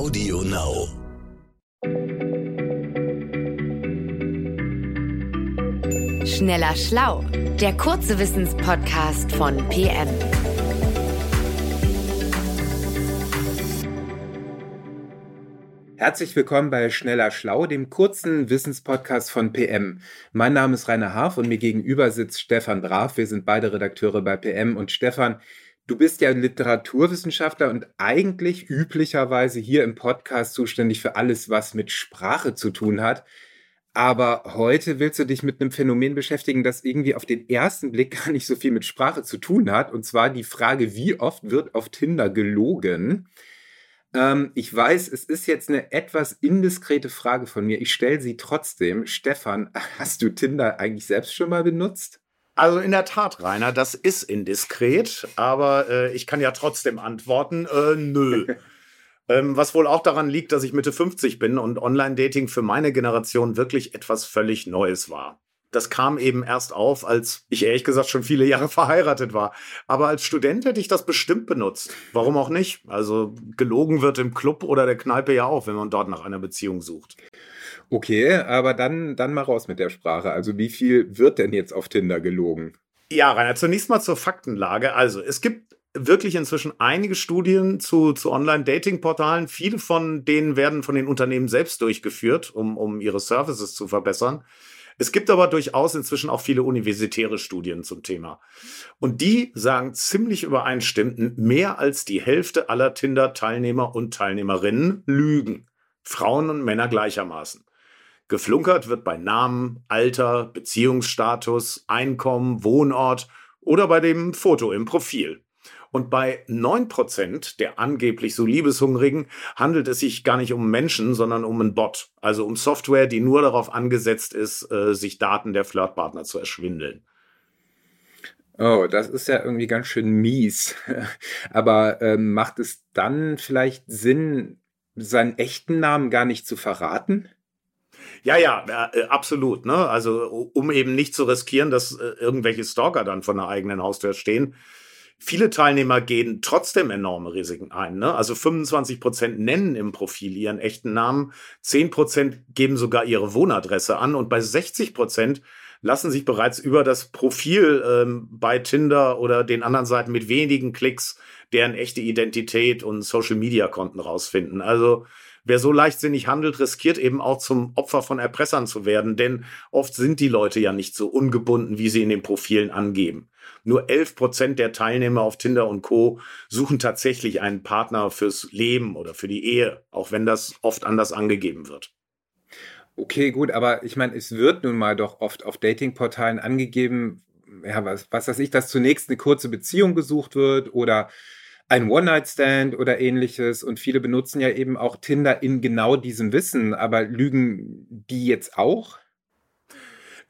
Audio Now. Schneller Schlau, der kurze Wissenspodcast von PM. Herzlich willkommen bei Schneller Schlau, dem kurzen Wissenspodcast von PM. Mein Name ist Rainer Harf und mir gegenüber sitzt Stefan Brav. Wir sind beide Redakteure bei PM. Und Stefan, du bist ja Literaturwissenschaftler und eigentlich üblicherweise hier im Podcast zuständig für alles, was mit Sprache zu tun hat. Aber heute willst du dich mit einem Phänomen beschäftigen, das irgendwie auf den ersten Blick gar nicht so viel mit Sprache zu tun hat. Und zwar die Frage, wie oft wird auf Tinder gelogen? Ähm, ich weiß, es ist jetzt eine etwas indiskrete Frage von mir. Ich stelle sie trotzdem. Stefan, hast du Tinder eigentlich selbst schon mal benutzt? Also in der Tat, Rainer, das ist indiskret, aber äh, ich kann ja trotzdem antworten, äh, nö. ähm, was wohl auch daran liegt, dass ich Mitte 50 bin und Online-Dating für meine Generation wirklich etwas völlig Neues war das kam eben erst auf, als ich ehrlich gesagt schon viele Jahre verheiratet war. Aber als Student hätte ich das bestimmt benutzt. Warum auch nicht? Also gelogen wird im Club oder der Kneipe ja auch, wenn man dort nach einer Beziehung sucht. Okay, aber dann, dann mal raus mit der Sprache. Also wie viel wird denn jetzt auf Tinder gelogen? Ja, Rainer, zunächst mal zur Faktenlage. Also es gibt wirklich inzwischen einige Studien zu, zu Online-Dating-Portalen. Viele von denen werden von den Unternehmen selbst durchgeführt, um, um ihre Services zu verbessern. Es gibt aber durchaus inzwischen auch viele universitäre Studien zum Thema. Und die sagen ziemlich übereinstimmend, mehr als die Hälfte aller Tinder-Teilnehmer und Teilnehmerinnen lügen. Frauen und Männer gleichermaßen. Geflunkert wird bei Namen, Alter, Beziehungsstatus, Einkommen, Wohnort oder bei dem Foto im Profil. Und bei 9% der angeblich so Liebeshungrigen handelt es sich gar nicht um Menschen, sondern um einen Bot. Also um Software, die nur darauf angesetzt ist, äh, sich Daten der Flirtpartner zu erschwindeln. Oh, das ist ja irgendwie ganz schön mies. Aber ähm, macht es dann vielleicht Sinn, seinen echten Namen gar nicht zu verraten? Ja, ja, äh, absolut. Ne? Also um eben nicht zu riskieren, dass äh, irgendwelche Stalker dann von der eigenen Haustür stehen, Viele Teilnehmer gehen trotzdem enorme Risiken ein. Ne? Also 25 Prozent nennen im Profil ihren echten Namen, 10 Prozent geben sogar ihre Wohnadresse an und bei 60 Prozent lassen sich bereits über das Profil ähm, bei Tinder oder den anderen Seiten mit wenigen Klicks deren echte Identität und Social-Media-Konten rausfinden. Also wer so leichtsinnig handelt, riskiert eben auch zum Opfer von Erpressern zu werden, denn oft sind die Leute ja nicht so ungebunden, wie sie in den Profilen angeben. Nur 11 Prozent der Teilnehmer auf Tinder und Co. suchen tatsächlich einen Partner fürs Leben oder für die Ehe, auch wenn das oft anders angegeben wird. Okay, gut, aber ich meine, es wird nun mal doch oft auf Datingportalen angegeben, ja, was, was weiß ich, dass zunächst eine kurze Beziehung gesucht wird oder ein One-Night-Stand oder ähnliches. Und viele benutzen ja eben auch Tinder in genau diesem Wissen. Aber lügen die jetzt auch?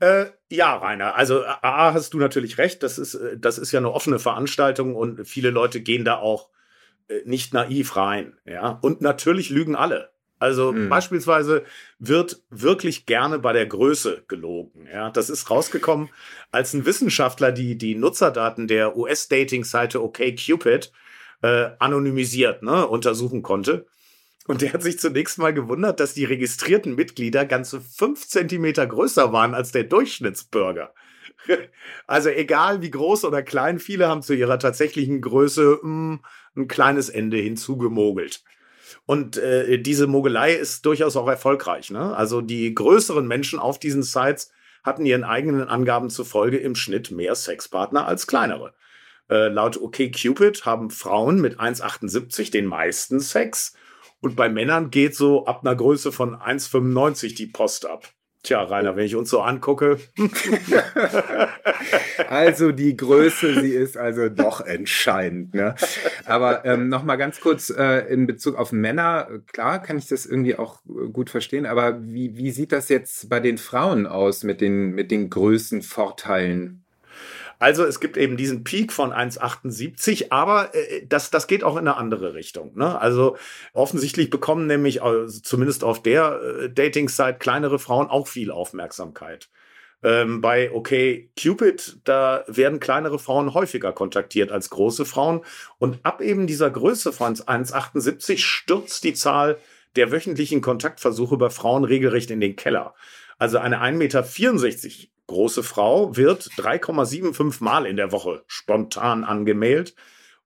Äh, ja, Rainer. Also A, hast du natürlich recht. Das ist, äh, das ist ja eine offene Veranstaltung und viele Leute gehen da auch äh, nicht naiv rein. Ja, und natürlich lügen alle. Also mhm. beispielsweise wird wirklich gerne bei der Größe gelogen. Ja, das ist rausgekommen, als ein Wissenschaftler die die Nutzerdaten der US-Dating-Seite OkCupid äh, anonymisiert ne, untersuchen konnte. Und der hat sich zunächst mal gewundert, dass die registrierten Mitglieder ganze fünf Zentimeter größer waren als der Durchschnittsbürger. Also egal wie groß oder klein, viele haben zu ihrer tatsächlichen Größe mh, hm, ein kleines Ende hinzugemogelt. Und äh, diese Mogelei ist durchaus auch erfolgreich. Ne? Also die größeren Menschen auf diesen Sites hatten ihren eigenen Angaben zufolge im Schnitt mehr Sexpartner als kleinere. Äh, laut OkCupid haben Frauen mit 1,78 den meisten Sex und bei Männern geht so ab einer Größe von 1,95 die Post ab. Tja, Rainer, wenn ich uns so angucke. also die Größe, sie ist also doch entscheidend. Ne? Aber ähm, noch mal ganz kurz äh, in Bezug auf Männer. Klar, kann ich das irgendwie auch gut verstehen. Aber wie, wie sieht das jetzt bei den Frauen aus mit den, mit den Größenvorteilen? Also es gibt eben diesen Peak von 1,78, aber äh, das, das geht auch in eine andere Richtung. Ne? Also offensichtlich bekommen nämlich, also zumindest auf der äh, Dating-Site, kleinere Frauen auch viel Aufmerksamkeit. Ähm, bei OK Cupid, da werden kleinere Frauen häufiger kontaktiert als große Frauen. Und ab eben dieser Größe von 1,78 stürzt die Zahl der wöchentlichen Kontaktversuche bei Frauen regelrecht in den Keller. Also eine 1,64 Meter große Frau wird 3,75 Mal in der Woche spontan angemeldet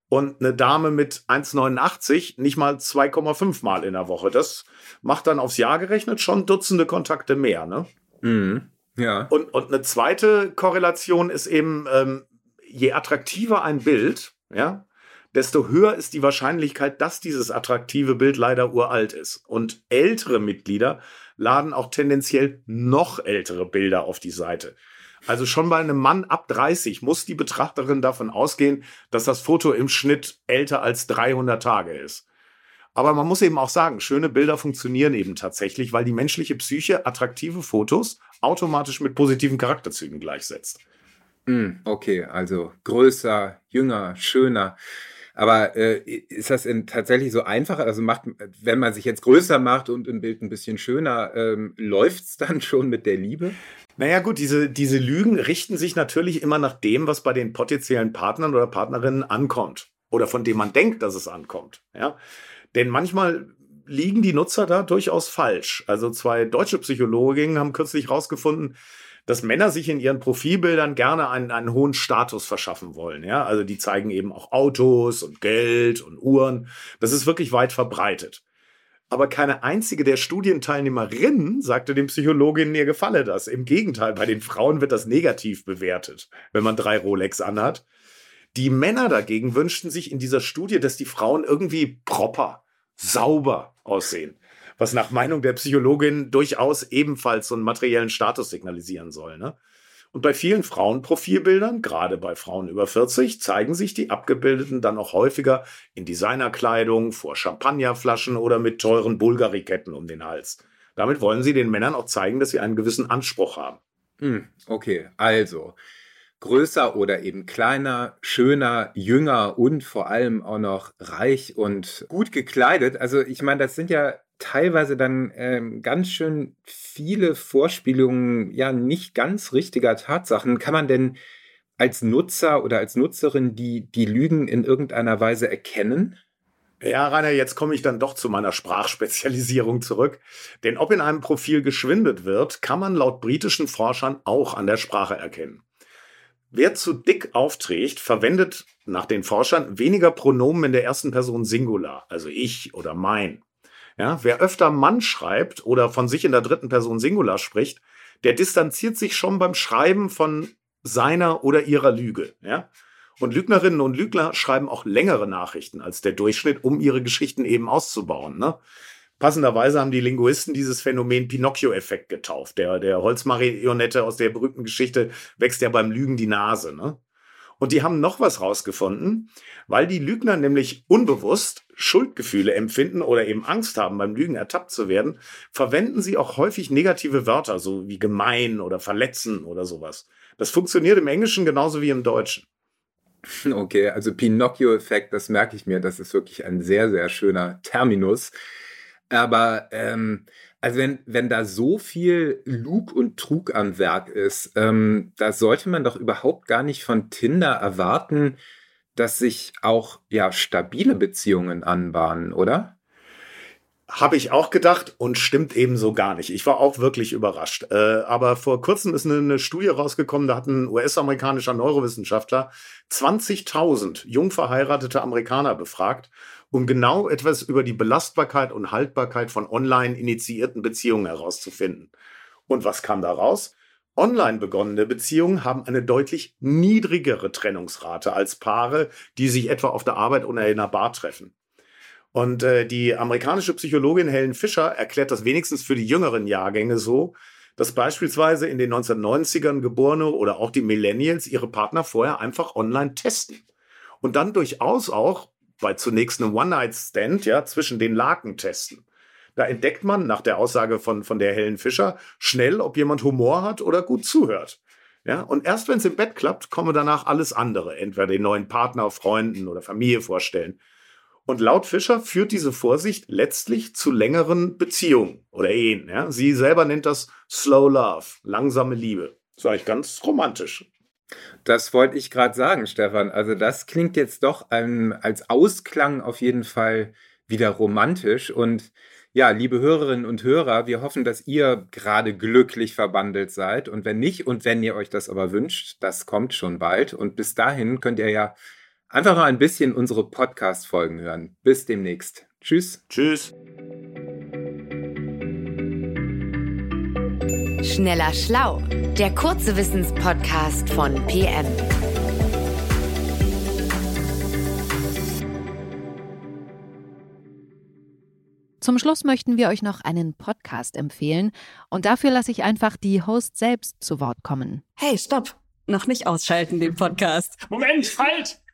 und eine Dame mit 1,89 nicht mal 2,5 Mal in der Woche. Das macht dann aufs Jahr gerechnet schon Dutzende Kontakte mehr, ne? Mhm. Ja. Und, und eine zweite Korrelation ist eben, ähm, je attraktiver ein Bild, ja, desto höher ist die Wahrscheinlichkeit, dass dieses attraktive Bild leider uralt ist. Und ältere Mitglieder laden auch tendenziell noch ältere Bilder auf die Seite. Also schon bei einem Mann ab 30 muss die Betrachterin davon ausgehen, dass das Foto im Schnitt älter als 300 Tage ist. Aber man muss eben auch sagen, schöne Bilder funktionieren eben tatsächlich, weil die menschliche Psyche attraktive Fotos automatisch mit positiven Charakterzügen gleichsetzt. Hm, okay, also größer, jünger, schöner. Aber äh, ist das in, tatsächlich so einfach? Also macht, wenn man sich jetzt größer macht und ein Bild ein bisschen schöner, ähm, läuft es dann schon mit der Liebe? Naja gut, diese, diese Lügen richten sich natürlich immer nach dem, was bei den potenziellen Partnern oder Partnerinnen ankommt. Oder von dem man denkt, dass es ankommt. Ja? Denn manchmal liegen die Nutzer da durchaus falsch. Also zwei deutsche Psychologinnen haben kürzlich herausgefunden, dass Männer sich in ihren Profilbildern gerne einen, einen hohen Status verschaffen wollen. Ja, also die zeigen eben auch Autos und Geld und Uhren. Das ist wirklich weit verbreitet. Aber keine einzige der Studienteilnehmerinnen sagte den Psychologinnen, ihr gefalle das. Im Gegenteil, bei den Frauen wird das negativ bewertet, wenn man drei Rolex anhat. Die Männer dagegen wünschten sich in dieser Studie, dass die Frauen irgendwie proper, sauber aussehen was nach Meinung der Psychologin durchaus ebenfalls so einen materiellen Status signalisieren soll. Ne? Und bei vielen Frauenprofilbildern, gerade bei Frauen über 40, zeigen sich die Abgebildeten dann auch häufiger in Designerkleidung, vor Champagnerflaschen oder mit teuren Bulgariketten um den Hals. Damit wollen sie den Männern auch zeigen, dass sie einen gewissen Anspruch haben. Hm, okay, also größer oder eben kleiner, schöner, jünger und vor allem auch noch reich und gut gekleidet. Also ich meine, das sind ja teilweise dann ähm, ganz schön viele Vorspielungen ja nicht ganz richtiger Tatsachen. Kann man denn als Nutzer oder als Nutzerin die, die Lügen in irgendeiner Weise erkennen? Ja, Rainer, jetzt komme ich dann doch zu meiner Sprachspezialisierung zurück. Denn ob in einem Profil geschwindet wird, kann man laut britischen Forschern auch an der Sprache erkennen. Wer zu dick aufträgt, verwendet nach den Forschern weniger Pronomen in der ersten Person Singular, also ich oder mein. Ja, wer öfter Mann schreibt oder von sich in der dritten Person Singular spricht, der distanziert sich schon beim Schreiben von seiner oder ihrer Lüge. Ja? Und Lügnerinnen und Lügner schreiben auch längere Nachrichten als der Durchschnitt, um ihre Geschichten eben auszubauen. Ne? Passenderweise haben die Linguisten dieses Phänomen Pinocchio-Effekt getauft. Der, der Holzmarionette aus der berühmten Geschichte wächst ja beim Lügen die Nase. Ne? Und die haben noch was rausgefunden, weil die Lügner nämlich unbewusst Schuldgefühle empfinden oder eben Angst haben, beim Lügen ertappt zu werden, verwenden sie auch häufig negative Wörter, so wie gemein oder verletzen oder sowas. Das funktioniert im Englischen genauso wie im Deutschen. Okay, also Pinocchio-Effekt, das merke ich mir, das ist wirklich ein sehr, sehr schöner Terminus. Aber ähm, also wenn, wenn da so viel Lug und Trug am Werk ist, ähm, da sollte man doch überhaupt gar nicht von Tinder erwarten, dass sich auch ja stabile Beziehungen anbahnen, oder? Habe ich auch gedacht und stimmt ebenso gar nicht. Ich war auch wirklich überrascht. Äh, aber vor kurzem ist eine, eine Studie rausgekommen, da hat ein US-amerikanischer Neurowissenschaftler 20.000 jung verheiratete Amerikaner befragt um genau etwas über die Belastbarkeit und Haltbarkeit von online initiierten Beziehungen herauszufinden. Und was kam da raus? Online begonnene Beziehungen haben eine deutlich niedrigere Trennungsrate als Paare, die sich etwa auf der Arbeit oder in einer Bar treffen. Und äh, die amerikanische Psychologin Helen Fischer erklärt das wenigstens für die jüngeren Jahrgänge so, dass beispielsweise in den 1990ern geborene oder auch die Millennials ihre Partner vorher einfach online testen und dann durchaus auch bei zunächst einem One-Night-Stand, ja, zwischen den Laken testen. Da entdeckt man nach der Aussage von, von der Helen Fischer schnell, ob jemand Humor hat oder gut zuhört. Ja, und erst wenn es im Bett klappt, komme danach alles andere, entweder den neuen Partner, Freunden oder Familie vorstellen. Und laut Fischer führt diese Vorsicht letztlich zu längeren Beziehungen oder Ehen. Ja? Sie selber nennt das Slow Love, langsame Liebe. Das war eigentlich ganz romantisch. Das wollte ich gerade sagen, Stefan. Also das klingt jetzt doch ähm, als Ausklang auf jeden Fall wieder romantisch. Und ja, liebe Hörerinnen und Hörer, wir hoffen, dass ihr gerade glücklich verbandelt seid. Und wenn nicht und wenn ihr euch das aber wünscht, das kommt schon bald. Und bis dahin könnt ihr ja einfach mal ein bisschen unsere Podcast-Folgen hören. Bis demnächst. Tschüss. Tschüss. Schneller Schlau, der kurze Wissenspodcast von PM. Zum Schluss möchten wir euch noch einen Podcast empfehlen und dafür lasse ich einfach die Host selbst zu Wort kommen. Hey, stopp! Noch nicht ausschalten, den Podcast. Moment, halt!